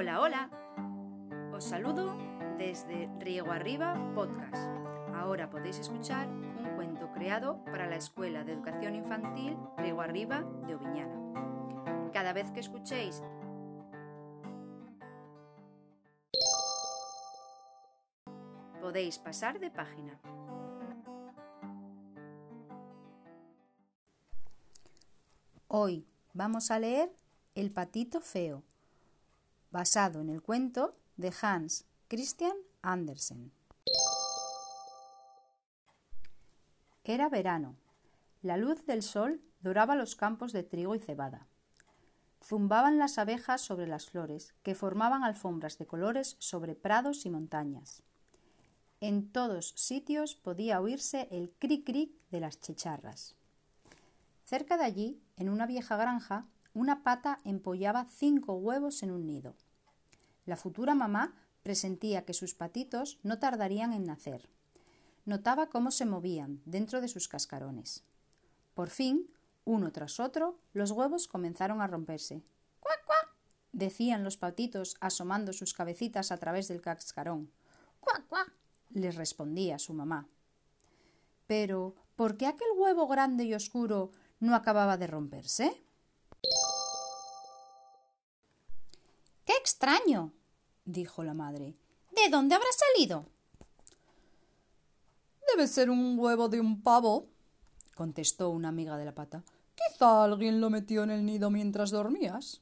Hola, hola. Os saludo desde Riego Arriba Podcast. Ahora podéis escuchar un cuento creado para la Escuela de Educación Infantil Riego Arriba de Oviñana. Cada vez que escuchéis podéis pasar de página. Hoy vamos a leer El patito feo, basado en el cuento de Hans Christian Andersen. Era verano. La luz del sol doraba los campos de trigo y cebada. Zumbaban las abejas sobre las flores, que formaban alfombras de colores sobre prados y montañas. En todos sitios podía oírse el cric-cric de las chicharras. Cerca de allí, en una vieja granja, una pata empollaba cinco huevos en un nido. La futura mamá presentía que sus patitos no tardarían en nacer. Notaba cómo se movían dentro de sus cascarones. Por fin, uno tras otro, los huevos comenzaron a romperse. ¡Cuac, cuac! decían los patitos asomando sus cabecitas a través del cascarón. ¡Cuac, cuac! les respondía su mamá. Pero, ¿por qué aquel huevo grande y oscuro no acababa de romperse? Extraño! dijo la madre. ¿De dónde habrá salido? Debe ser un huevo de un pavo, contestó una amiga de la pata. Quizá alguien lo metió en el nido mientras dormías.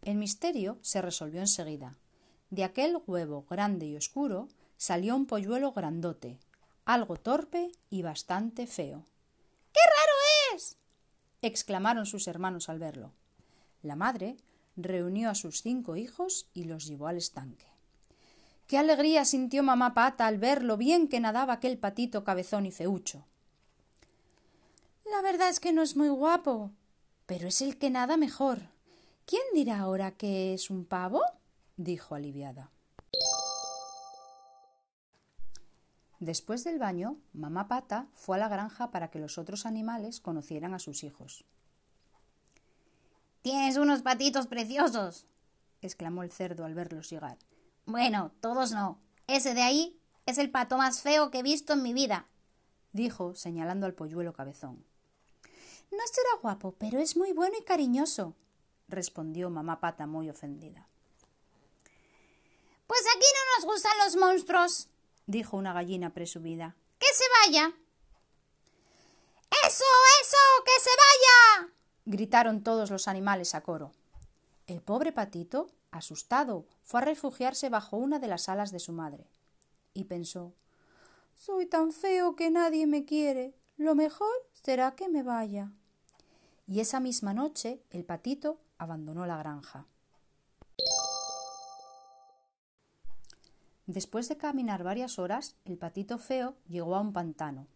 El misterio se resolvió enseguida. De aquel huevo grande y oscuro salió un polluelo grandote, algo torpe y bastante feo. ¡Qué raro es! exclamaron sus hermanos al verlo. La madre reunió a sus cinco hijos y los llevó al estanque. Qué alegría sintió mamá pata al ver lo bien que nadaba aquel patito cabezón y feucho. La verdad es que no es muy guapo, pero es el que nada mejor. ¿Quién dirá ahora que es un pavo? dijo aliviada. Después del baño, mamá Pata fue a la granja para que los otros animales conocieran a sus hijos. Tienes unos patitos preciosos, exclamó el cerdo al verlos llegar. Bueno, todos no. Ese de ahí es el pato más feo que he visto en mi vida, dijo, señalando al polluelo cabezón. No será guapo, pero es muy bueno y cariñoso, respondió mamá Pata muy ofendida. Pues aquí no nos gustan los monstruos, dijo una gallina presumida. ¡Que se vaya! ¡Eso, eso! ¡Que se vaya! Gritaron todos los animales a coro. El pobre patito, asustado, fue a refugiarse bajo una de las alas de su madre. Y pensó Soy tan feo que nadie me quiere. Lo mejor será que me vaya. Y esa misma noche el patito abandonó la granja. Después de caminar varias horas, el patito feo llegó a un pantano.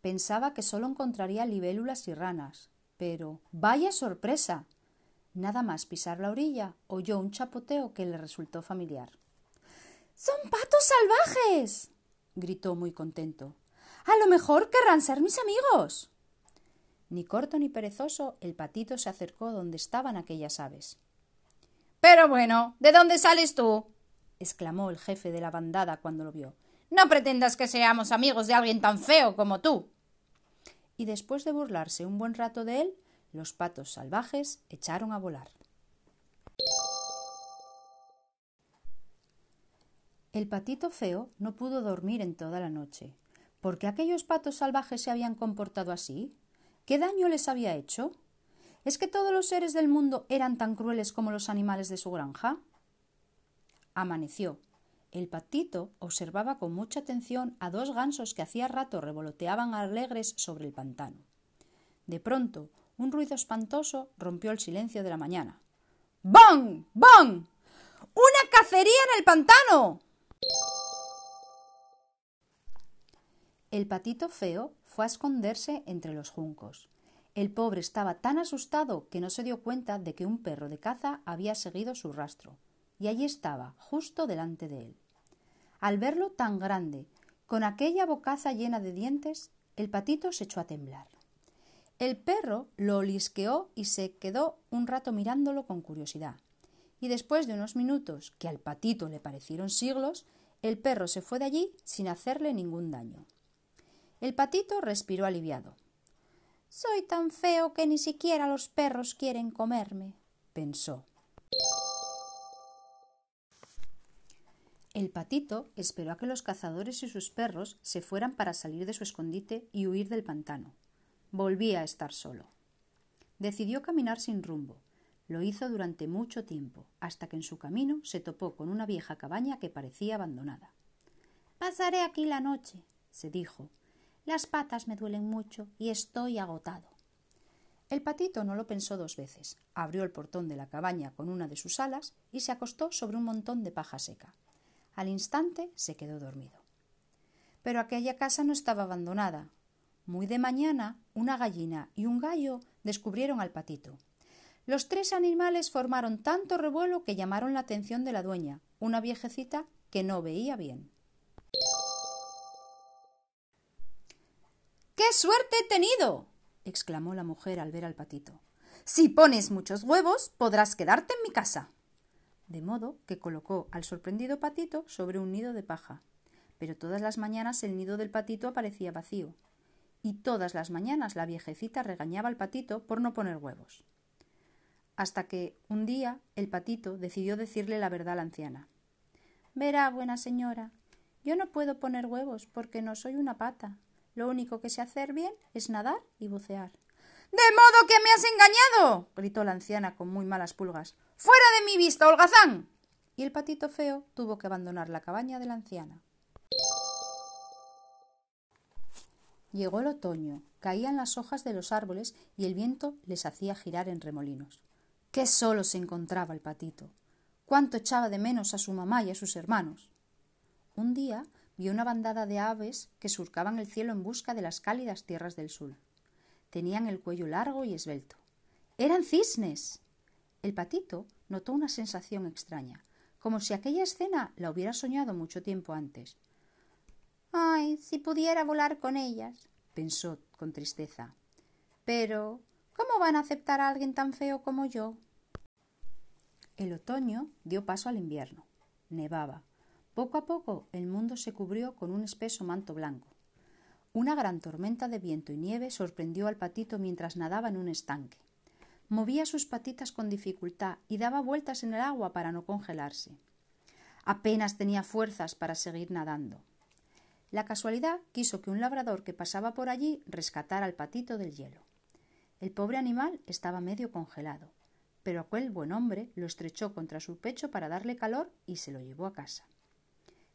Pensaba que solo encontraría libélulas y ranas, pero ¡vaya sorpresa! Nada más pisar la orilla, oyó un chapoteo que le resultó familiar. ¡Son patos salvajes! gritó muy contento. A lo mejor querrán ser mis amigos. Ni corto ni perezoso, el patito se acercó donde estaban aquellas aves. Pero bueno, ¿de dónde sales tú? exclamó el jefe de la bandada cuando lo vio. No pretendas que seamos amigos de alguien tan feo como tú. Y después de burlarse un buen rato de él, los patos salvajes echaron a volar. El patito feo no pudo dormir en toda la noche. ¿Por qué aquellos patos salvajes se habían comportado así? ¿Qué daño les había hecho? ¿Es que todos los seres del mundo eran tan crueles como los animales de su granja? Amaneció. El patito observaba con mucha atención a dos gansos que hacía rato revoloteaban alegres sobre el pantano. De pronto, un ruido espantoso rompió el silencio de la mañana. ¡Bong! ¡Bong! ¡Una cacería en el pantano! El patito feo fue a esconderse entre los juncos. El pobre estaba tan asustado que no se dio cuenta de que un perro de caza había seguido su rastro y allí estaba, justo delante de él. Al verlo tan grande, con aquella bocaza llena de dientes, el patito se echó a temblar. El perro lo olisqueó y se quedó un rato mirándolo con curiosidad. y después de unos minutos que al patito le parecieron siglos, el perro se fue de allí sin hacerle ningún daño. El patito respiró aliviado. Soy tan feo que ni siquiera los perros quieren comerme, pensó. El patito esperó a que los cazadores y sus perros se fueran para salir de su escondite y huir del pantano. Volvía a estar solo. Decidió caminar sin rumbo. Lo hizo durante mucho tiempo, hasta que en su camino se topó con una vieja cabaña que parecía abandonada. Pasaré aquí la noche, se dijo. Las patas me duelen mucho y estoy agotado. El patito no lo pensó dos veces. Abrió el portón de la cabaña con una de sus alas y se acostó sobre un montón de paja seca. Al instante se quedó dormido. Pero aquella casa no estaba abandonada. Muy de mañana, una gallina y un gallo descubrieron al patito. Los tres animales formaron tanto revuelo que llamaron la atención de la dueña, una viejecita que no veía bien. ¡Qué suerte he tenido! exclamó la mujer al ver al patito. Si pones muchos huevos, podrás quedarte en mi casa de modo que colocó al sorprendido patito sobre un nido de paja. Pero todas las mañanas el nido del patito aparecía vacío, y todas las mañanas la viejecita regañaba al patito por no poner huevos. Hasta que, un día, el patito decidió decirle la verdad a la anciana. Verá, buena señora, yo no puedo poner huevos porque no soy una pata. Lo único que sé hacer bien es nadar y bucear. De modo que me has engañado. gritó la anciana con muy malas pulgas. ¡Fuera de mi vista, holgazán! Y el patito feo tuvo que abandonar la cabaña de la anciana. Llegó el otoño, caían las hojas de los árboles y el viento les hacía girar en remolinos. Qué solo se encontraba el patito. Cuánto echaba de menos a su mamá y a sus hermanos. Un día vio una bandada de aves que surcaban el cielo en busca de las cálidas tierras del sur. Tenían el cuello largo y esbelto. ¡Eran cisnes! El patito notó una sensación extraña, como si aquella escena la hubiera soñado mucho tiempo antes. Ay, si pudiera volar con ellas, pensó con tristeza. Pero, ¿cómo van a aceptar a alguien tan feo como yo? El otoño dio paso al invierno. Nevaba. Poco a poco el mundo se cubrió con un espeso manto blanco. Una gran tormenta de viento y nieve sorprendió al patito mientras nadaba en un estanque. Movía sus patitas con dificultad y daba vueltas en el agua para no congelarse. Apenas tenía fuerzas para seguir nadando. La casualidad quiso que un labrador que pasaba por allí rescatara al patito del hielo. El pobre animal estaba medio congelado, pero aquel buen hombre lo estrechó contra su pecho para darle calor y se lo llevó a casa.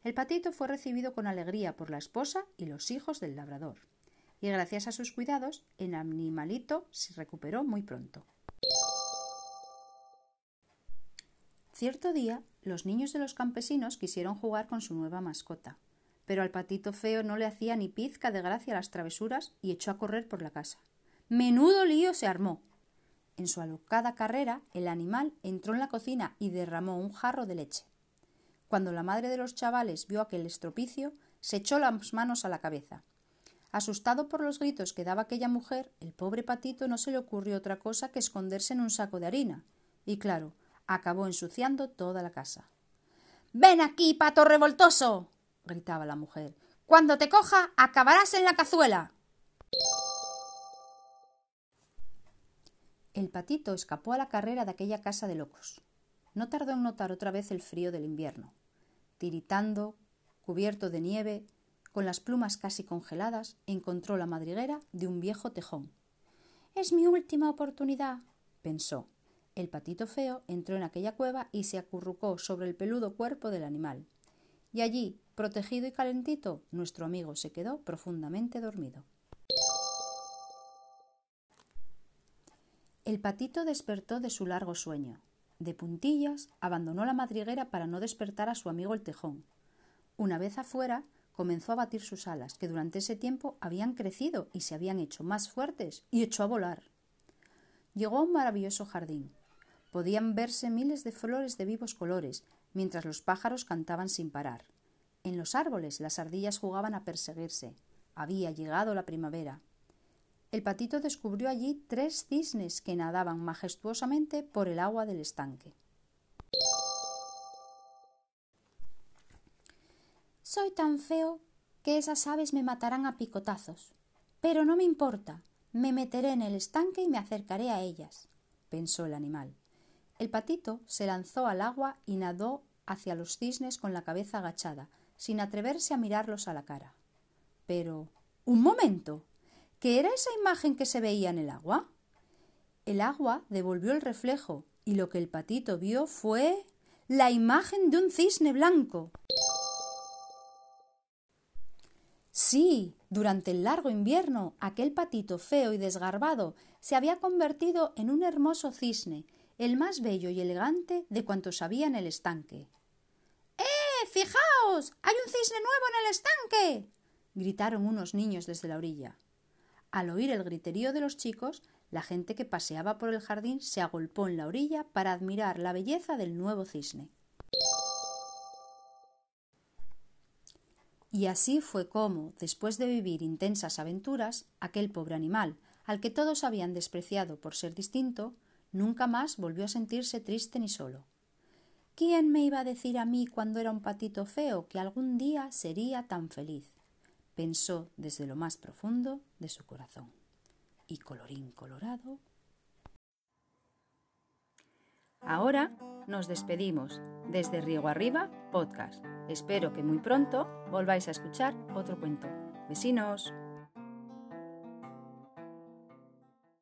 El patito fue recibido con alegría por la esposa y los hijos del labrador, y gracias a sus cuidados el animalito se recuperó muy pronto. Cierto día, los niños de los campesinos quisieron jugar con su nueva mascota, pero al patito feo no le hacía ni pizca de gracia las travesuras y echó a correr por la casa. Menudo lío se armó. En su alocada carrera, el animal entró en la cocina y derramó un jarro de leche. Cuando la madre de los chavales vio aquel estropicio, se echó las manos a la cabeza. Asustado por los gritos que daba aquella mujer, el pobre patito no se le ocurrió otra cosa que esconderse en un saco de harina. Y claro, acabó ensuciando toda la casa. Ven aquí, pato revoltoso. gritaba la mujer. Cuando te coja, acabarás en la cazuela. El patito escapó a la carrera de aquella casa de locos. No tardó en notar otra vez el frío del invierno. Tiritando, cubierto de nieve, con las plumas casi congeladas, encontró la madriguera de un viejo tejón. Es mi última oportunidad, pensó. El patito feo entró en aquella cueva y se acurrucó sobre el peludo cuerpo del animal. Y allí, protegido y calentito, nuestro amigo se quedó profundamente dormido. El patito despertó de su largo sueño. De puntillas, abandonó la madriguera para no despertar a su amigo el tejón. Una vez afuera, comenzó a batir sus alas, que durante ese tiempo habían crecido y se habían hecho más fuertes, y echó a volar. Llegó a un maravilloso jardín. Podían verse miles de flores de vivos colores, mientras los pájaros cantaban sin parar. En los árboles las ardillas jugaban a perseguirse. Había llegado la primavera el patito descubrió allí tres cisnes que nadaban majestuosamente por el agua del estanque. Soy tan feo que esas aves me matarán a picotazos. Pero no me importa, me meteré en el estanque y me acercaré a ellas, pensó el animal. El patito se lanzó al agua y nadó hacia los cisnes con la cabeza agachada, sin atreverse a mirarlos a la cara. Pero. ¡Un momento! ¿Qué era esa imagen que se veía en el agua? El agua devolvió el reflejo y lo que el patito vio fue la imagen de un cisne blanco. Sí, durante el largo invierno, aquel patito feo y desgarbado se había convertido en un hermoso cisne, el más bello y elegante de cuantos había en el estanque. ¡Eh! ¡Fijaos! ¡Hay un cisne nuevo en el estanque! gritaron unos niños desde la orilla. Al oír el griterío de los chicos, la gente que paseaba por el jardín se agolpó en la orilla para admirar la belleza del nuevo cisne. Y así fue como, después de vivir intensas aventuras, aquel pobre animal, al que todos habían despreciado por ser distinto, nunca más volvió a sentirse triste ni solo. ¿Quién me iba a decir a mí cuando era un patito feo que algún día sería tan feliz? Pensó desde lo más profundo de su corazón. Y colorín colorado. Ahora nos despedimos desde Riego Arriba Podcast. Espero que muy pronto volváis a escuchar otro cuento. Vecinos.